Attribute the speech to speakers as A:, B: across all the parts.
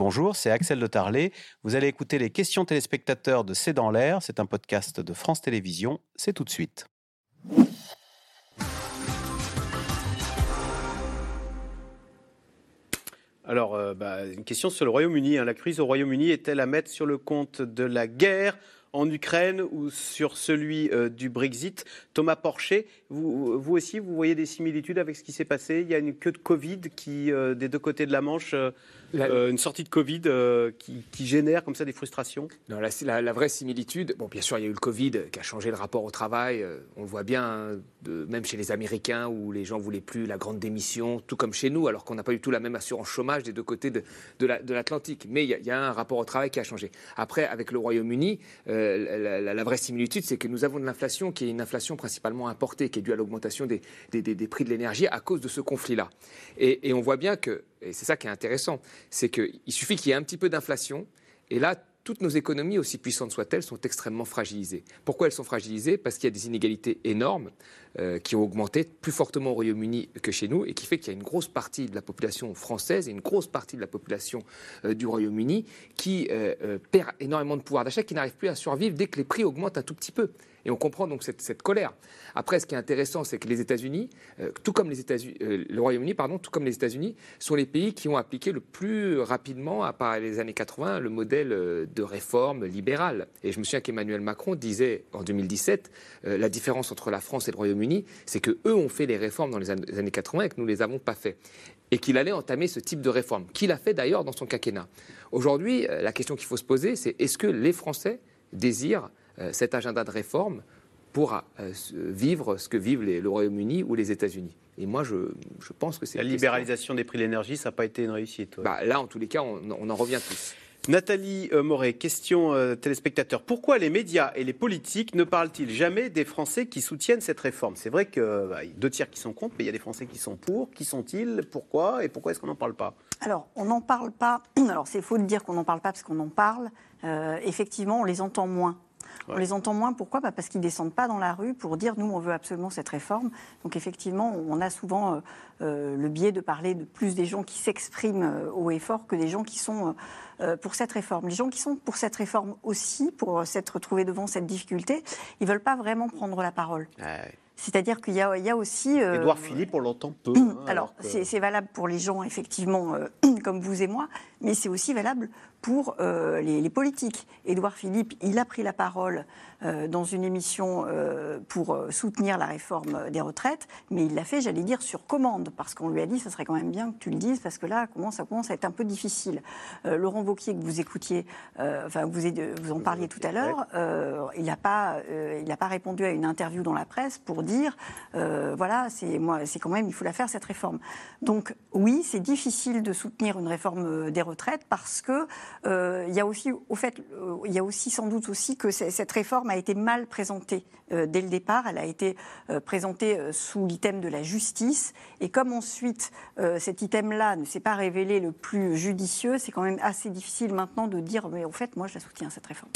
A: Bonjour, c'est Axel de Tarlet. Vous allez écouter les questions téléspectateurs de C'est dans l'air. C'est un podcast de France Télévisions. C'est tout de suite. Alors, euh, bah, une question sur le Royaume-Uni. hein. La crise au Royaume-Uni est-elle à mettre sur le compte de la guerre en Ukraine ou sur celui euh, du Brexit? Thomas Porcher, vous, aussi, vous voyez des similitudes avec ce qui s'est passé? Il y a une queue de Covid qui, euh, des deux côtés de la Manche,
B: La-
A: euh, une sortie de Covid euh, qui, qui génère comme ça des frustrations?
B: Non, la, la- la vraie similitude, bon, bien sûr, il y a eu le Covid qui a changé le rapport au travail. euh, on le voit bien, hein, de- même chez les Américains, où les gens voulaient plus la grande démission, tout comme chez nous, alors qu'on n'a pas du tout la même assurance chômage des deux côtés de, de la- de l'Atlantique. Mais il y, a, il y a un rapport au travail qui a changé. Après, avec le Royaume-Uni, la, vraie similitude, c'est que nous avons de l'inflation qui est une inflation principalement importée, qui est due à l'augmentation des, des- des- des prix de l'énergie à cause de ce conflit-là. Et, et on voit bien que, et c'est ça qui est intéressant, c'est qu'il suffit qu'il y ait un petit peu d'inflation, et là, toutes nos économies, aussi puissantes soient-elles, sont extrêmement fragilisées. Pourquoi elles sont fragilisées? Parce qu'il y a des inégalités énormes euh, qui ont augmenté plus fortement au Royaume-Uni que chez nous et qui fait qu'il y a une grosse partie de la population française et une grosse partie de la population euh, du Royaume-Uni qui euh, perd énormément de pouvoir d'achat, qui n'arrive plus à survivre dès que les prix augmentent un tout petit peu. Et on comprend donc cette, colère. Après, ce qui est intéressant, c'est que les États-Unis, euh, tout comme les États-Unis, euh, le Royaume-Uni, pardon, tout comme les États-Unis, sont les pays qui ont appliqué le plus rapidement, à part les années 80, le modèle euh, de réforme libérale. Et je me souviens qu'Emmanuel Macron disait en 2017, euh, la différence entre la France et le Royaume-Uni, c'est que eux ont fait les réformes dans les an- les années 80 et que nous les avons pas fait. Et qu'il allait entamer ce type de réforme, qu'il a fait d'ailleurs dans son quinquennat. Aujourd'hui, la question qu'il faut se poser, c'est est-ce que les Français désirent cet agenda de réforme pour euh, vivre ce que vivent les- le Royaume-Uni ou les États-Unis Et moi, je, je pense que c'est
A: La
B: question-
A: libéralisation des prix de l'énergie, ça n'a pas été une réussite. ouais.
B: Bah, là, en tous les cas, on, on en revient tous.
A: Nathalie euh, Moret, question euh, téléspectateur. Pourquoi les médias et les politiques ne parlent-ils jamais des Français qui soutiennent cette réforme? C'est vrai qu'il y a deux tiers qui sont contre, mais il y a des Français qui sont pour. Qui sont-ils? Pourquoi? Et pourquoi est-ce qu'on n'en parle pas?
C: Alors, on n'en parle pas. Alors, c'est faux de dire qu'on n'en parle pas parce qu'on en parle. Euh, effectivement, on les entend moins. On les entend moins, pourquoi? Bah, Parce qu'ils ne descendent pas dans la rue pour dire nous, on veut absolument cette réforme. Donc, effectivement, on a souvent euh, euh, le biais de parler de plus des gens qui s'expriment euh, haut et fort que des gens qui sont euh, pour cette réforme. Les gens qui sont pour cette réforme aussi, pour s'être retrouvés devant cette difficulté, ils ne veulent pas vraiment prendre la parole. C'est-à-dire qu'il y a, il y a aussi. euh,
A: Édouard Philippe, on l'entend peu. hein,
C: alors,
A: que-
C: c'est c'est valable pour les gens, effectivement, euh, comme vous et moi, mais c'est aussi valable pour euh, les, les politiques. Édouard Philippe, il a pris la parole euh, dans une émission euh, pour euh, soutenir la réforme des retraites, mais il l'a fait, j'allais dire, sur commande, parce qu'on lui a dit, ça serait quand même bien que tu le dises, parce que là, comment ça commence à être un peu difficile. Euh, Laurent Wauquiez, que vous écoutiez, euh, enfin, vous, vous en parliez tout à l'heure, euh, il n'a pas, euh, il n'a pas répondu à une interview dans la presse pour dire, euh, voilà, c'est moi, c'est quand même, il faut la faire cette réforme. Donc oui, c'est difficile de soutenir une réforme euh, des retraites parce que euh, il y a aussi, au fait, euh, il y a aussi sans doute aussi que cette réforme a été mal présentée euh, dès le départ. Elle a été euh, présentée euh, sous l'item de la justice et comme ensuite euh, cet item-là ne s'est pas révélé le plus judicieux, c'est quand même assez difficile maintenant de dire, mais au fait, moi, je la soutiens cette réforme.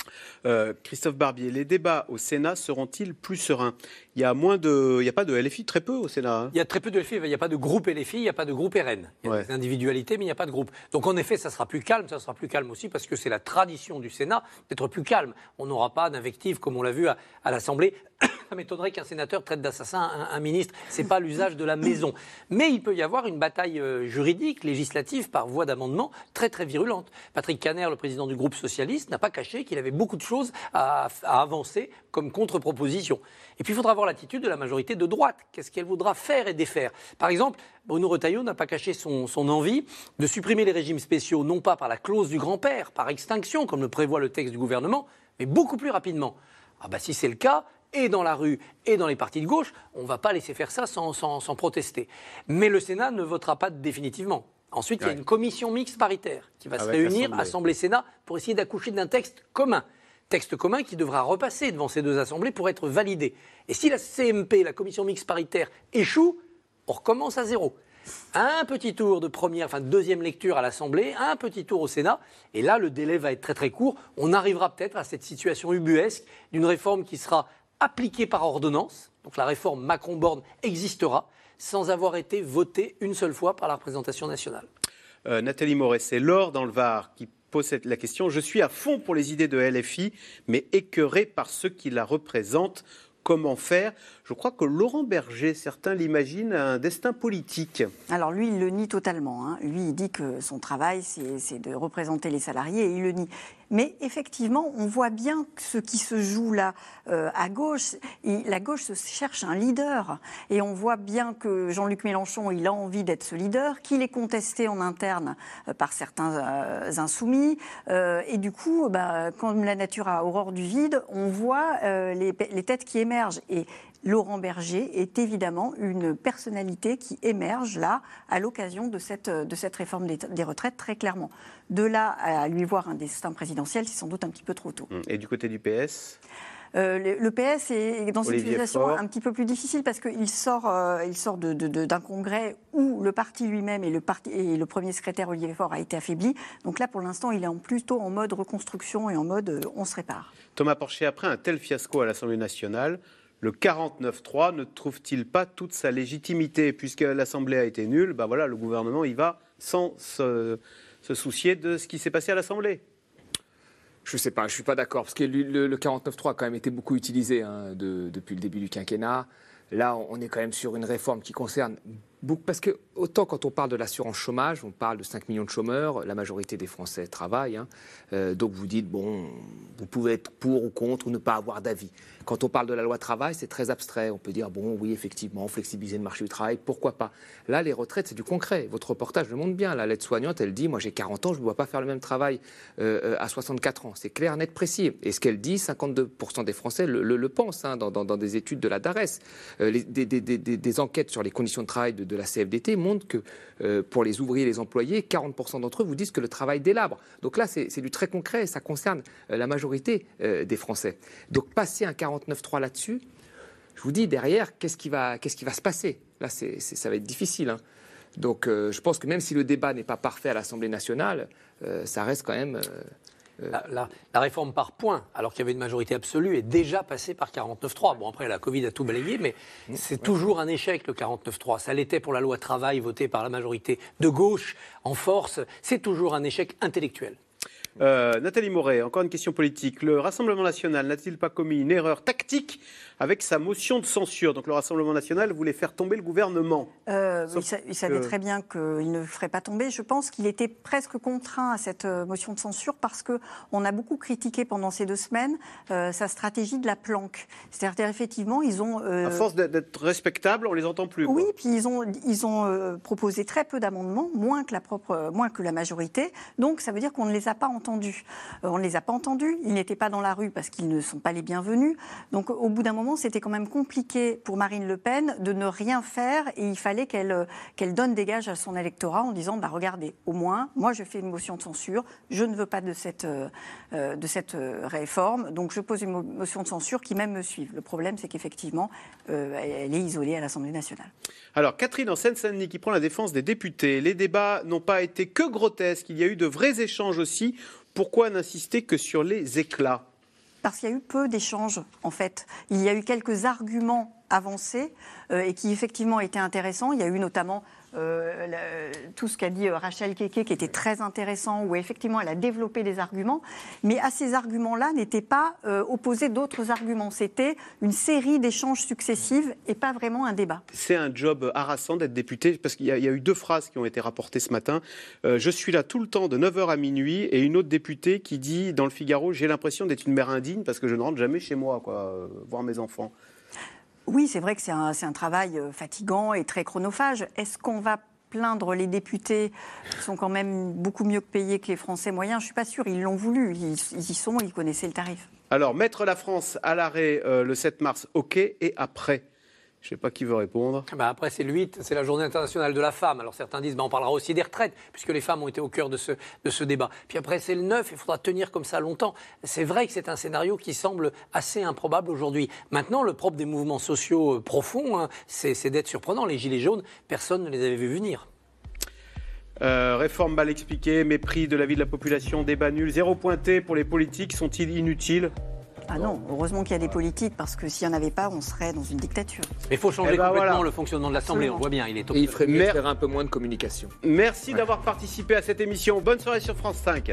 A: Euh, Christophe Barbier, les débats au Sénat seront-ils plus sereins? Il y a moins de, il y a pas de LFI, très peu au Sénat. hein.
D: Il y a très peu de LFI, il n'y a pas de groupe LFI, il n'y a pas de groupe RN. Il y a
A: Ouais.
D: des individualités, mais il n'y a pas de groupe. Donc en effet, ça sera plus calme, ça sera plus calme aussi parce que c'est la tradition du Sénat d'être plus calme. On n'aura pas d'invective comme on l'a vu à, à l'Assemblée. Ça m'étonnerait qu'un sénateur traite d'assassin un, un ministre. C'est pas l'usage de la maison. Mais il peut y avoir une bataille euh, juridique, législative, par voie d'amendement, très très virulente. Patrick Caner, le président du groupe socialiste, n'a pas caché qu'il avait beaucoup de choses à, avancer comme contre-proposition. Et puis il faudra voir l'attitude de la majorité de droite. Qu'est-ce qu'elle voudra faire et défaire? Par exemple, Bruno Retailleau n'a pas caché son, son envie de supprimer les régimes spéciaux, non pas par la clause du grand-père, par extinction, comme le prévoit le texte du gouvernement, mais beaucoup plus rapidement. Ah bah si c'est le cas, et dans la rue et dans les partis de gauche, on ne va pas laisser faire ça sans, sans- sans protester. Mais le Sénat ne votera pas définitivement. Ensuite, il y a une commission mixte paritaire qui va se
A: Avec
D: réunir. Assemblée-Sénat, pour essayer d'accoucher d'un texte commun. Texte commun qui devra repasser devant ces deux assemblées pour être validé. Et si la CMP, la commission mixte paritaire, échoue, on recommence à zéro. Un petit tour de première, enfin de deuxième lecture à l'Assemblée, un petit tour au Sénat, et là le délai va être très très court. On arrivera peut-être à cette situation ubuesque d'une réforme qui sera appliquée par ordonnance, donc la réforme Macron-Borne existera, sans avoir été votée une seule fois par la représentation nationale.
A: Euh, Nathalie Moret, c'est Laure dans le Var qui pose la question. Je suis à fond pour les idées de LFI, mais écœuré par ceux qui la représentent comment faire? Je crois que Laurent Berger, certains l'imaginent, un destin politique.
C: Alors lui, il le nie totalement. Hein. Lui, il dit que son travail, c'est de représenter les salariés et il le nie. Mais effectivement, on voit bien ce qui se joue là euh, à gauche. la gauche cherche un leader. Et on voit bien que Jean-Luc Mélenchon, il a envie d'être ce leader, qu'il est contesté en interne euh, par certains euh, insoumis. et du coup, bah, comme la nature a horreur du vide, on voit les, têtes qui émergent. Laurent Berger est évidemment une personnalité qui émerge là à l'occasion de cette, de cette réforme des, retraites très clairement. De là à lui voir un destin présidentiel, c'est sans doute un petit peu trop tôt.
A: Mmh. Et du côté du PS
C: euh, le, PS est dans une situation un petit peu plus difficile parce qu'il sort, euh, il sort d'un congrès où le parti lui-même et le, parti, et le premier secrétaire Olivier Faure a été affaibli. Donc là, pour l'instant, il est en, plutôt en mode reconstruction et en mode euh, on se répare.
A: Thomas Porcher, après un tel fiasco à l'Assemblée nationale, le 49-3 ne trouve-t-il pas toute sa légitimité Puisque l'Assemblée a été nulle, ben voilà, le gouvernement y va sans se, soucier de ce qui s'est passé à l'Assemblée.
B: Je ne sais pas, je ne suis pas d'accord, parce que le, le 49.3 a quand même été beaucoup utilisé hein, depuis le début du quinquennat. Là, on est quand même sur une réforme qui concerne parce que autant quand on parle de l'assurance chômage, on parle de 5 millions de chômeurs, la majorité des Français travaillent, hein. euh, donc vous dites, bon, vous pouvez être pour ou contre ou ne pas avoir d'avis. Quand on parle de la loi travail, c'est très abstrait. On peut dire, bon, oui, effectivement, flexibiliser le marché du travail, pourquoi pas Là, les retraites, c'est du concret. Votre reportage le montre bien. La lettre soignante, elle dit, moi j'ai 40 ans, je ne dois pas faire le même travail euh, euh, à 64 ans. C'est clair, net, précis. Et ce qu'elle dit, 52% des Français le, pensent hein, dans, des études de la DARES. Des, enquêtes sur les conditions de travail de, la CFDT montrent que pour les ouvriers et les employés, 40% d'entre eux vous disent que le travail délabre. Donc là, c'est du très concret. Ça concerne la majorité des Français. Donc passer un 40 49.3 là-dessus, je vous dis derrière, qu'est-ce qui qu'est-ce qui va se passer? Là, c'est, ça va être difficile. Hein. Donc, euh, je pense que même si le débat n'est pas parfait à l'Assemblée nationale, euh, ça reste quand même.
D: Euh, la, réforme par points, alors qu'il y avait une majorité absolue, est déjà passée par 49.3. Bon, après, la Covid a tout balayé, mais mmh. c'est toujours un échec, le 49.3. Ça l'était pour la loi travail votée par la majorité de gauche en force. C'est toujours un échec intellectuel.
A: Euh, Nathalie Moret, encore une question politique. Le Rassemblement national n'a-t-il pas commis une erreur tactique avec sa motion de censure? Donc le Rassemblement national voulait faire tomber le gouvernement.
C: Euh, il, savait très bien qu'il ne ferait pas tomber. Je pense qu'il était presque contraint à cette euh, motion de censure parce qu'on a beaucoup critiqué pendant ces deux semaines euh, sa stratégie de la planque. C'est-à-dire effectivement, ils ont...
A: à force d'être respectables, on les entend plus.
C: Oui, puis ils ont, ils ont proposé très peu d'amendements, moins que la propre, moins que la majorité. Donc ça veut dire qu'on ne les a pas entendus. On ne les a pas entendus. Ils n'étaient pas dans la rue parce qu'ils ne sont pas les bienvenus. Donc au bout d'un moment c'était quand même compliqué pour Marine Le Pen de ne rien faire et il fallait qu'elle euh, donne des gages à son électorat en disant bah, regardez, au moins, moi je fais une motion de censure, je ne veux pas de cette, euh, euh, de cette réforme, donc je pose une motion de censure qui même me suive. Le problème, c'est qu'effectivement, elle est isolée à l'Assemblée nationale.
A: Alors, Catherine en Seine-Saint-Denis qui prend la défense des députés. Les débats n'ont pas été que grotesques, il y a eu de vrais échanges aussi. Pourquoi n'insister que sur les éclats?
C: Parce qu'il y a eu peu d'échanges, en fait. Il y a eu quelques arguments avancés euh, et qui effectivement étaient intéressants. Il y a eu notamment euh, tout ce qu'a dit euh, Rachel Keke, qui était très intéressant, où effectivement elle a développé des arguments, mais à ces arguments-là n'étaient pas euh, opposés d'autres arguments. C'était une série d'échanges successifs et pas vraiment un débat.
A: C'est un job harassant d'être député, parce qu'il y, a eu deux phrases qui ont été rapportées ce matin. je suis là tout le temps de 9h à minuit, et une autre députée qui dit dans le Figaro, j'ai l'impression d'être une mère indigne parce que je ne rentre jamais chez moi, quoi, voir mes enfants.
C: Oui, c'est vrai que c'est un, travail euh, fatigant et très chronophage. Est-ce qu'on va plaindre les députés qui sont quand même beaucoup mieux payés que les Français moyens? Je ne suis pas sûre. Ils l'ont voulu. Ils, y sont. Ils connaissaient le tarif.
A: Alors, mettre la France à l'arrêt euh, le 7 mars, OK. Et après? Je ne sais pas qui veut répondre.
D: Bah après, c'est le 8, c'est la journée internationale de la femme. Alors certains disent, bah on parlera aussi des retraites, puisque les femmes ont été au cœur de ce, de ce débat. Puis après, c'est le 9, il faudra tenir comme ça longtemps. C'est vrai que c'est un scénario qui semble assez improbable aujourd'hui. Maintenant, le propre des mouvements sociaux euh, profonds, hein, c'est d'être surprenant. Les Gilets jaunes, personne ne les avait vus venir.
A: Euh, réforme mal expliquée, mépris de la vie de la population, débat nul, zéro pointé pour les politiques, sont-ils inutiles?
C: Ah non, heureusement qu'il y a des politiques, parce que s'il n'y en avait pas, on serait dans une dictature.
D: Mais il faut changer
A: Eh ben,
D: complètement
A: voilà.
D: le fonctionnement de l'Assemblée, on voit bien, il est
B: Et il ferait mieux
A: Mer-
B: de faire un peu moins de communication.
A: Merci
B: Ouais.
A: d'avoir participé à cette émission. Bonne soirée sur France 5.